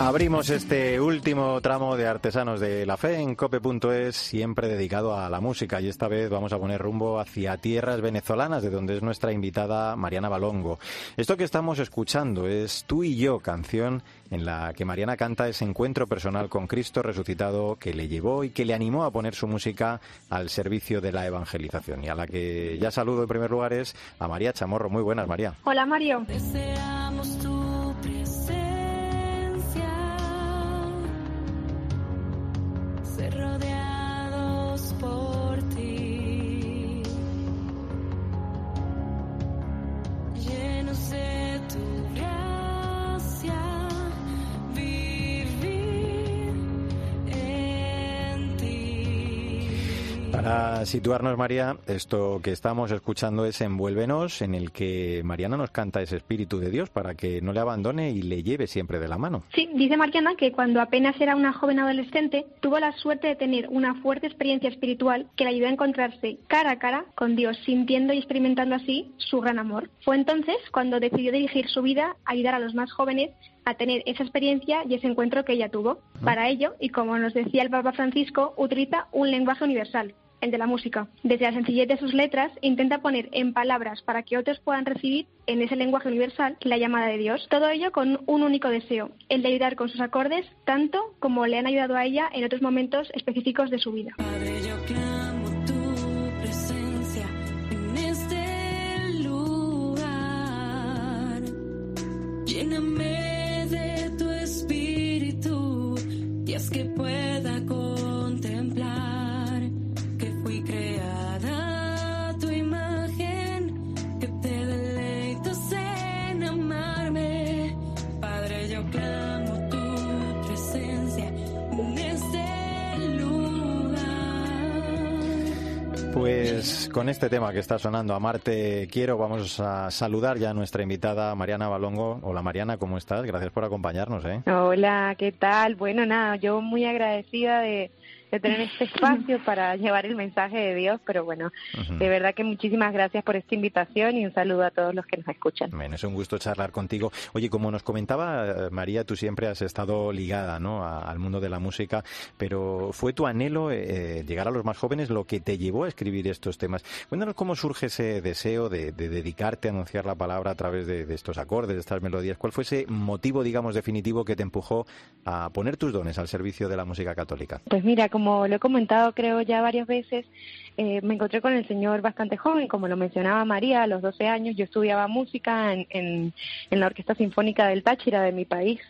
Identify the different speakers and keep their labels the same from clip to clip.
Speaker 1: Abrimos este último tramo de Artesanos de la Fe en cope.es, siempre dedicado a la música. Y esta vez vamos a poner rumbo hacia tierras venezolanas, de donde es nuestra invitada Mariana Balongo. Esto que estamos escuchando es Tú y yo, canción en la que Mariana canta ese encuentro personal con Cristo resucitado que le llevó y que le animó a poner su música al servicio de la evangelización. Y a la que ya saludo en primer lugar es a María Chamorro. Muy buenas, María.
Speaker 2: Hola, Mario.
Speaker 1: Para situarnos, María, esto que estamos escuchando es Envuélvenos, en el que Mariana nos canta ese Espíritu de Dios para que no le abandone y le lleve siempre de la mano.
Speaker 2: Sí, dice Mariana que cuando apenas era una joven adolescente, tuvo la suerte de tener una fuerte experiencia espiritual que le ayudó a encontrarse cara a cara con Dios, sintiendo y experimentando así su gran amor. Fue entonces cuando decidió dirigir su vida a ayudar a los más jóvenes a tener esa experiencia y ese encuentro que ella tuvo. Para ello, y como nos decía el Papa Francisco, utiliza un lenguaje universal, el de la música. Desde la sencillez de sus letras, intenta poner en palabras para que otros puedan recibir en ese lenguaje universal la llamada de Dios. Todo ello con un único deseo, el de ayudar con sus acordes tanto como le han ayudado a ella en otros momentos específicos de su vida. puedo.
Speaker 1: Pues con este tema que está sonando, Amarte Quiero, vamos a saludar ya a nuestra invitada Mariana Balongo. Hola Mariana, ¿cómo estás? Gracias por acompañarnos. ¿eh?
Speaker 3: Hola, ¿qué tal? Bueno, nada, yo muy agradecida de, de tener este espacio para llevar el mensaje de Dios, pero bueno, de verdad que muchísimas gracias por esta invitación y un saludo a todos los que nos escuchan.
Speaker 1: Bueno, es un gusto charlar contigo. Oye, como nos comentaba eh, María, tú siempre has estado ligada ¿no? al mundo de la música, pero ¿fue tu anhelo eh, llegar a los más jóvenes lo que te llevó a escribir estos temas? Cuéntanos cómo surge ese deseo de, dedicarte a anunciar la palabra a través de, de estos acordes, de estas melodías. ¿Cuál fue ese motivo, digamos, definitivo que te empujó a poner tus dones al servicio de la música católica?
Speaker 3: Pues mira, como lo he comentado creo ya varias veces, eh, me encontré con el Señor bastante joven, como lo mencionaba María, a los 12 años yo estudiaba música en, en, la Orquesta Sinfónica del Táchira de mi país,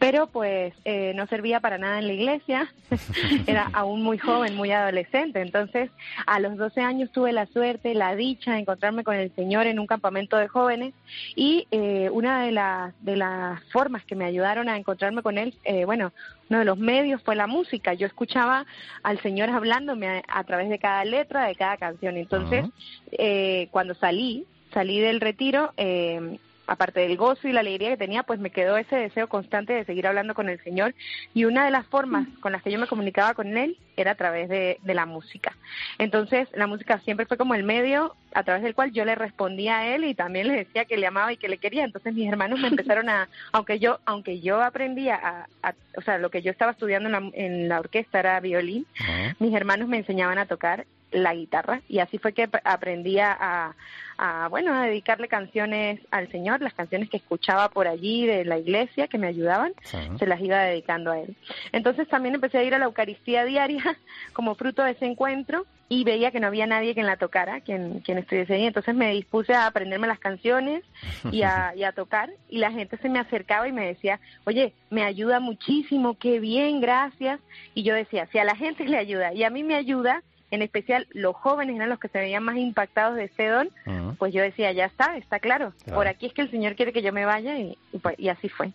Speaker 3: pero pues eh, no servía para nada en la iglesia, era aún muy joven, muy adolescente, entonces a los 12 años tuve la suerte, la dicha de encontrarme con el Señor en un campamento de jóvenes y eh, una de las, de las formas que me ayudaron a encontrarme con Él, bueno, uno de los medios fue la música. Yo escuchaba al Señor hablándome a, través de cada letra de cada canción. Entonces, eh, cuando salí, salí del retiro, eh, aparte del gozo y la alegría que tenía, pues me quedó ese deseo constante de seguir hablando con el Señor. Y una de las formas con las que yo me comunicaba con Él era a través de, la música. Entonces, la música siempre fue como el medio a través del cual yo le respondía a Él y también le decía que le amaba y que le quería. Entonces, mis hermanos me empezaron a, aunque yo, aunque yo aprendía a, o sea, lo que yo estaba estudiando en la, en la orquesta era violín, mis hermanos me enseñaban a tocar la guitarra y así fue que aprendí a, a, bueno, a dedicarle canciones al Señor, las canciones que escuchaba por allí de la iglesia que me ayudaban, se las iba dedicando a Él. Entonces también empecé a ir a la Eucaristía diaria como fruto de ese encuentro y veía que no había nadie quien la tocara, quien, quien estuviese ahí. Entonces me dispuse a aprenderme las canciones y a, y a tocar y la gente se me acercaba y me decía, oye, me ayuda muchísimo, qué bien, gracias. Y yo decía, si a la gente le ayuda y a mí me ayuda, en especial los jóvenes eran los que se veían más impactados de ese don, pues yo decía, ya está, está claro, por aquí es que el Señor quiere que yo me vaya y, pues, y así fue.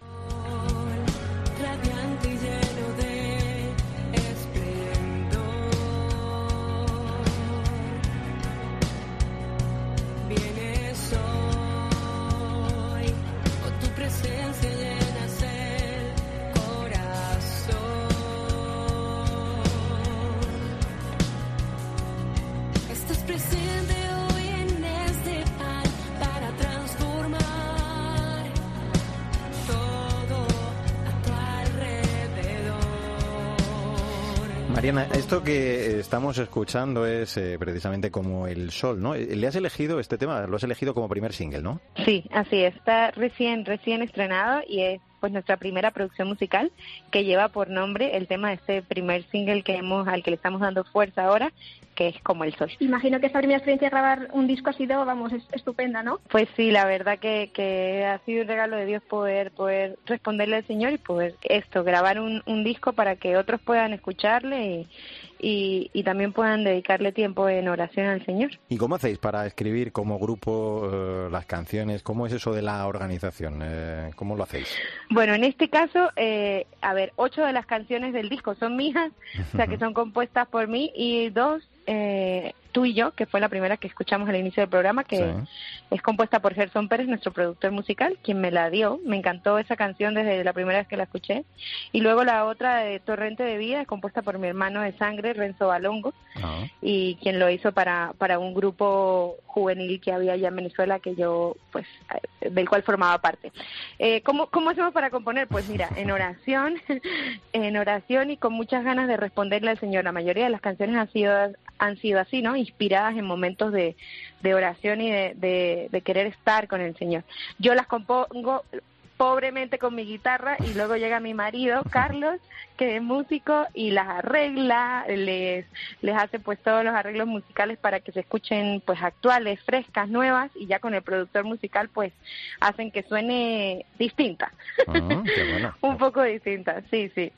Speaker 1: Mariana, esto que estamos escuchando es eh, precisamente como el sol, ¿no? ¿Le has elegido este tema? Lo has elegido como primer single, ¿no?
Speaker 3: Sí, así es. Está recién, recién estrenado y es pues nuestra primera producción musical que lleva por nombre el tema de este primer single que hemos al que le estamos dando fuerza ahora que es como el sol.
Speaker 2: Imagino que esta primera experiencia de grabar un disco ha sido, vamos, estupenda, ¿no?
Speaker 3: Pues sí, la verdad que, que ha sido un regalo de Dios poder poder responderle al Señor y poder esto, grabar un, un disco para que otros puedan escucharle y, y, también puedan dedicarle tiempo en oración al Señor.
Speaker 1: ¿Y cómo hacéis para escribir como grupo eh, las canciones? ¿Cómo es eso de la organización? Eh, ¿Cómo lo hacéis?
Speaker 3: Bueno, en este caso, eh, a ver, ocho de las canciones del disco son mías, o sea que son compuestas por mí y dos eh, Tú y yo, que fue la primera que escuchamos al inicio del programa, que es compuesta por Gerson Pérez, nuestro productor musical, quien me la dio. Me encantó esa canción desde la primera vez que la escuché. Y luego la otra de Torrente de Vida, es compuesta por mi hermano de sangre, Renzo Balongo, ah. y quien lo hizo para, para un grupo juvenil que había allá en Venezuela, que yo, pues, eh, del cual formaba parte. Eh, ¿cómo, ¿Cómo hacemos para componer? Pues mira, en oración, en oración y con muchas ganas de responderle al Señor. La mayoría de las canciones han sido, han sido así, ¿no? Inspiradas en momentos de, de oración y de, de, querer estar con el Señor. Yo las compongo pobremente con mi guitarra y luego llega mi marido Carlos que es músico y las arregla les les hace pues todos los arreglos musicales para que se escuchen pues actuales frescas nuevas y ya con el productor musical pues hacen que suene distinta. Ah, un poco distinta sí sí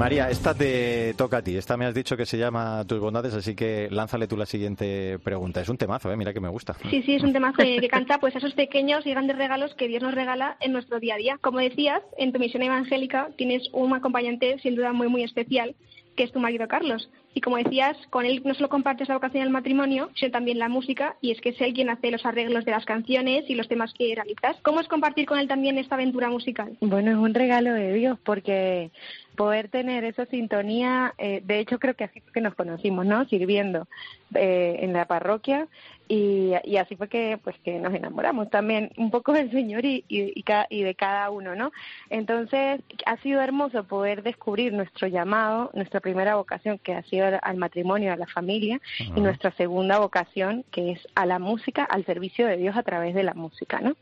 Speaker 1: María, esta te toca a ti. Esta me has dicho que se llama Tus bondades, así que lánzale tú la siguiente pregunta. Es un temazo, ¿eh? mira que me gusta.
Speaker 2: Sí, sí, es un temazo que canta pues esos pequeños y grandes regalos que Dios nos regala en nuestro día a día. Como decías, en tu misión evangélica tienes un acompañante sin duda muy, muy especial, que es tu marido Carlos. Y como decías, con él no solo compartes la vocación del matrimonio, sino también la música, y es que es él quien hace los arreglos de las canciones y los temas que realizas. ¿Cómo es compartir con él también esta aventura musical?
Speaker 3: Bueno, es un regalo de Dios, porque poder tener esa sintonía, eh, de hecho creo que así que nos conocimos, ¿no? Sirviendo eh, en la parroquia y, y, así fue que pues que nos enamoramos también un poco del Señor y, y, y, de cada uno, ¿no? Entonces ha sido hermoso poder descubrir nuestro llamado, nuestra primera vocación que ha sido al matrimonio, a la familia y nuestra segunda vocación que es a la música, al servicio de Dios a través de la música, ¿no?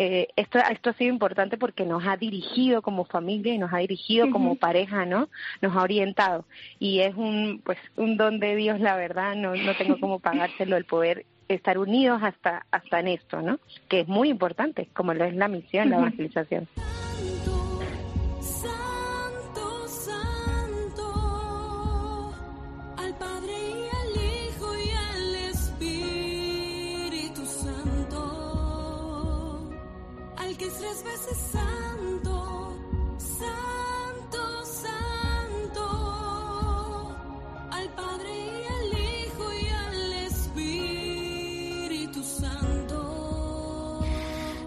Speaker 3: Eh, esto, esto ha sido importante porque nos ha dirigido como familia y nos ha dirigido como pareja, ¿no? Nos ha orientado y es un, pues, un don de Dios, la verdad, no, no tengo cómo pagárselo el poder estar unidos hasta, hasta en esto, ¿no? Que es muy importante, como lo es la misión, la evangelización.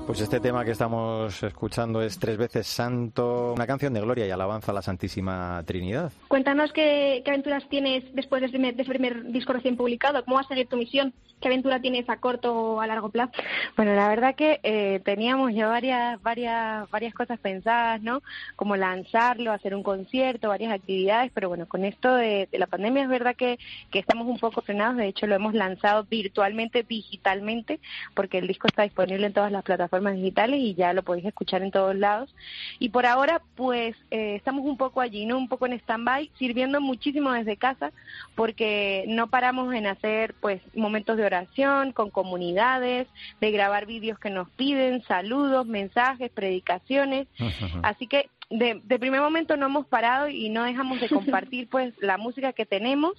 Speaker 1: Pues este tema que estamos escuchando es Tres veces Santo, una canción de gloria y alabanza a la Santísima Trinidad.
Speaker 2: Cuéntanos qué, aventuras tienes después de ese, primer, primer disco recién publicado, cómo va a seguir tu misión, qué aventura tienes a corto o a largo plazo.
Speaker 3: Bueno, la verdad que eh, teníamos ya varias, varias, varias cosas pensadas, ¿no? Como lanzarlo, hacer un concierto, varias actividades, pero bueno, con esto de, la pandemia es verdad que, que estamos un poco frenados, de hecho lo hemos lanzado virtualmente, digitalmente, porque el disco está disponible en todas las plataformas digitales y ya lo podéis escuchar en todos lados. Y por ahora, pues eh, estamos un poco allí, ¿no? Un poco en stand-by, sirviendo muchísimo desde casa, porque no paramos en hacer, pues, momentos de oración con comunidades, de grabar vídeos que nos piden, saludos, mensajes, predicaciones. Así que de, de primer momento no hemos parado y no dejamos de compartir pues la música que tenemos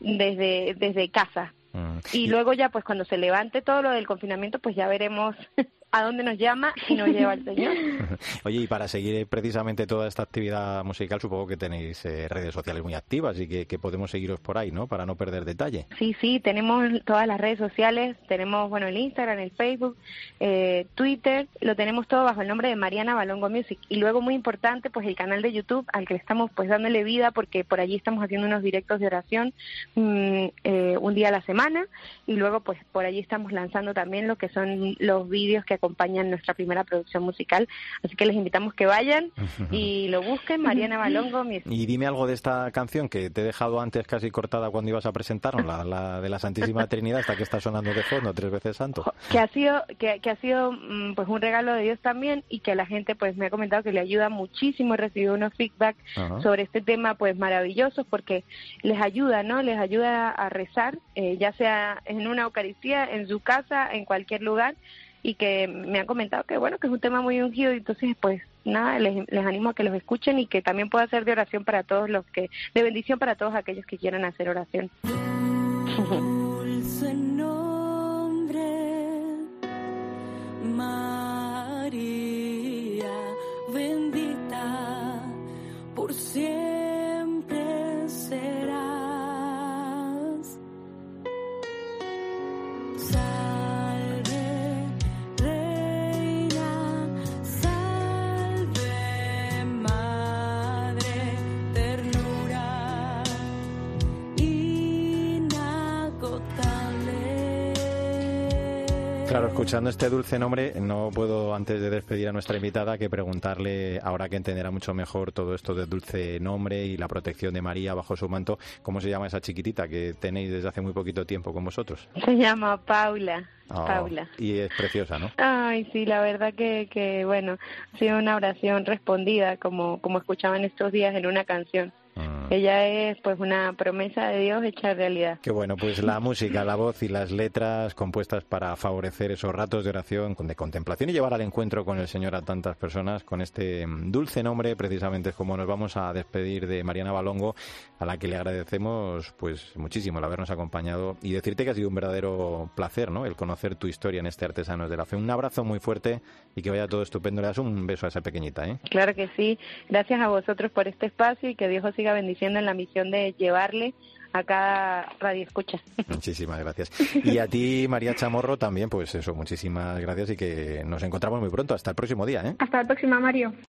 Speaker 3: desde, desde casa. Mm. Y luego ya, pues cuando se levante todo lo del confinamiento, pues ya veremos a dónde nos llama y nos lleva el Señor.
Speaker 1: Oye, y para seguir precisamente toda esta actividad musical, supongo que tenéis eh, redes sociales muy activas y que, podemos seguiros por ahí, ¿no? Para no perder detalle.
Speaker 3: Sí, sí, tenemos todas las redes sociales, tenemos, bueno, el Instagram, el Facebook, eh, Twitter, lo tenemos todo bajo el nombre de Mariana Balongo Music. Y luego, muy importante, pues el canal de YouTube al que le estamos pues dándole vida porque por allí estamos haciendo unos directos de oración mm, eh, un día a la semana y luego pues por allí estamos lanzando también lo que son los vídeos que acompañan nuestra primera producción musical. Así que les invitamos que vayan y lo busquen, Mariana Balongo.
Speaker 1: Y dime algo de esta canción que te he dejado antes casi cortada cuando ibas a presentarnos, la, de la Santísima Trinidad, hasta que está sonando de fondo, tres veces santo.
Speaker 3: Que ha sido, que, ha sido mm, pues un regalo de Dios también y que la gente pues me ha comentado que le ayuda muchísimo, he recibido unos feedback sobre este tema pues maravillosos porque les ayuda, ¿no? Les ayuda a rezar, eh, ya sea en una Eucaristía, en su casa, en cualquier lugar y que me han comentado que bueno que es un tema muy ungido y entonces pues nada les, les animo a que los escuchen y que también pueda ser de oración para todos los que de bendición para todos aquellos que quieran hacer oración.
Speaker 4: María
Speaker 1: Claro, escuchando este dulce nombre, no puedo antes de despedir a nuestra invitada que preguntarle, ahora que entenderá mucho mejor todo esto del dulce nombre y la protección de María bajo su manto, ¿cómo se llama esa chiquitita que tenéis desde hace muy poquito tiempo con vosotros?
Speaker 3: Se llama Paula. Oh, Paula.
Speaker 1: Y es preciosa, ¿no?
Speaker 3: Ay, sí, la verdad que, que bueno, ha sido una oración respondida, como, como escuchaban estos días en una canción. Ella es pues una promesa de Dios hecha realidad.
Speaker 1: Qué bueno, pues la música, la voz y las letras compuestas para favorecer esos ratos de oración, de contemplación y llevar al encuentro con el Señor a tantas personas con este dulce nombre, precisamente es como nos vamos a despedir de Mariana Balongo, a la que le agradecemos pues muchísimo el habernos acompañado y decirte que ha sido un verdadero placer, ¿no? El conocer tu historia en este Artesanos de la Fe. Un abrazo muy fuerte y que vaya todo estupendo. Le das un beso a esa pequeñita, ¿eh?
Speaker 3: Claro que sí. Gracias a vosotros por este espacio y que Dios os siga bendiciendo en la misión de llevarle a cada radio escucha.
Speaker 1: Muchísimas gracias. Y a ti, María Chamorro, también, pues eso, muchísimas gracias y que nos encontramos muy pronto. Hasta el próximo día. ¿eh?
Speaker 2: Hasta la próxima, Mario.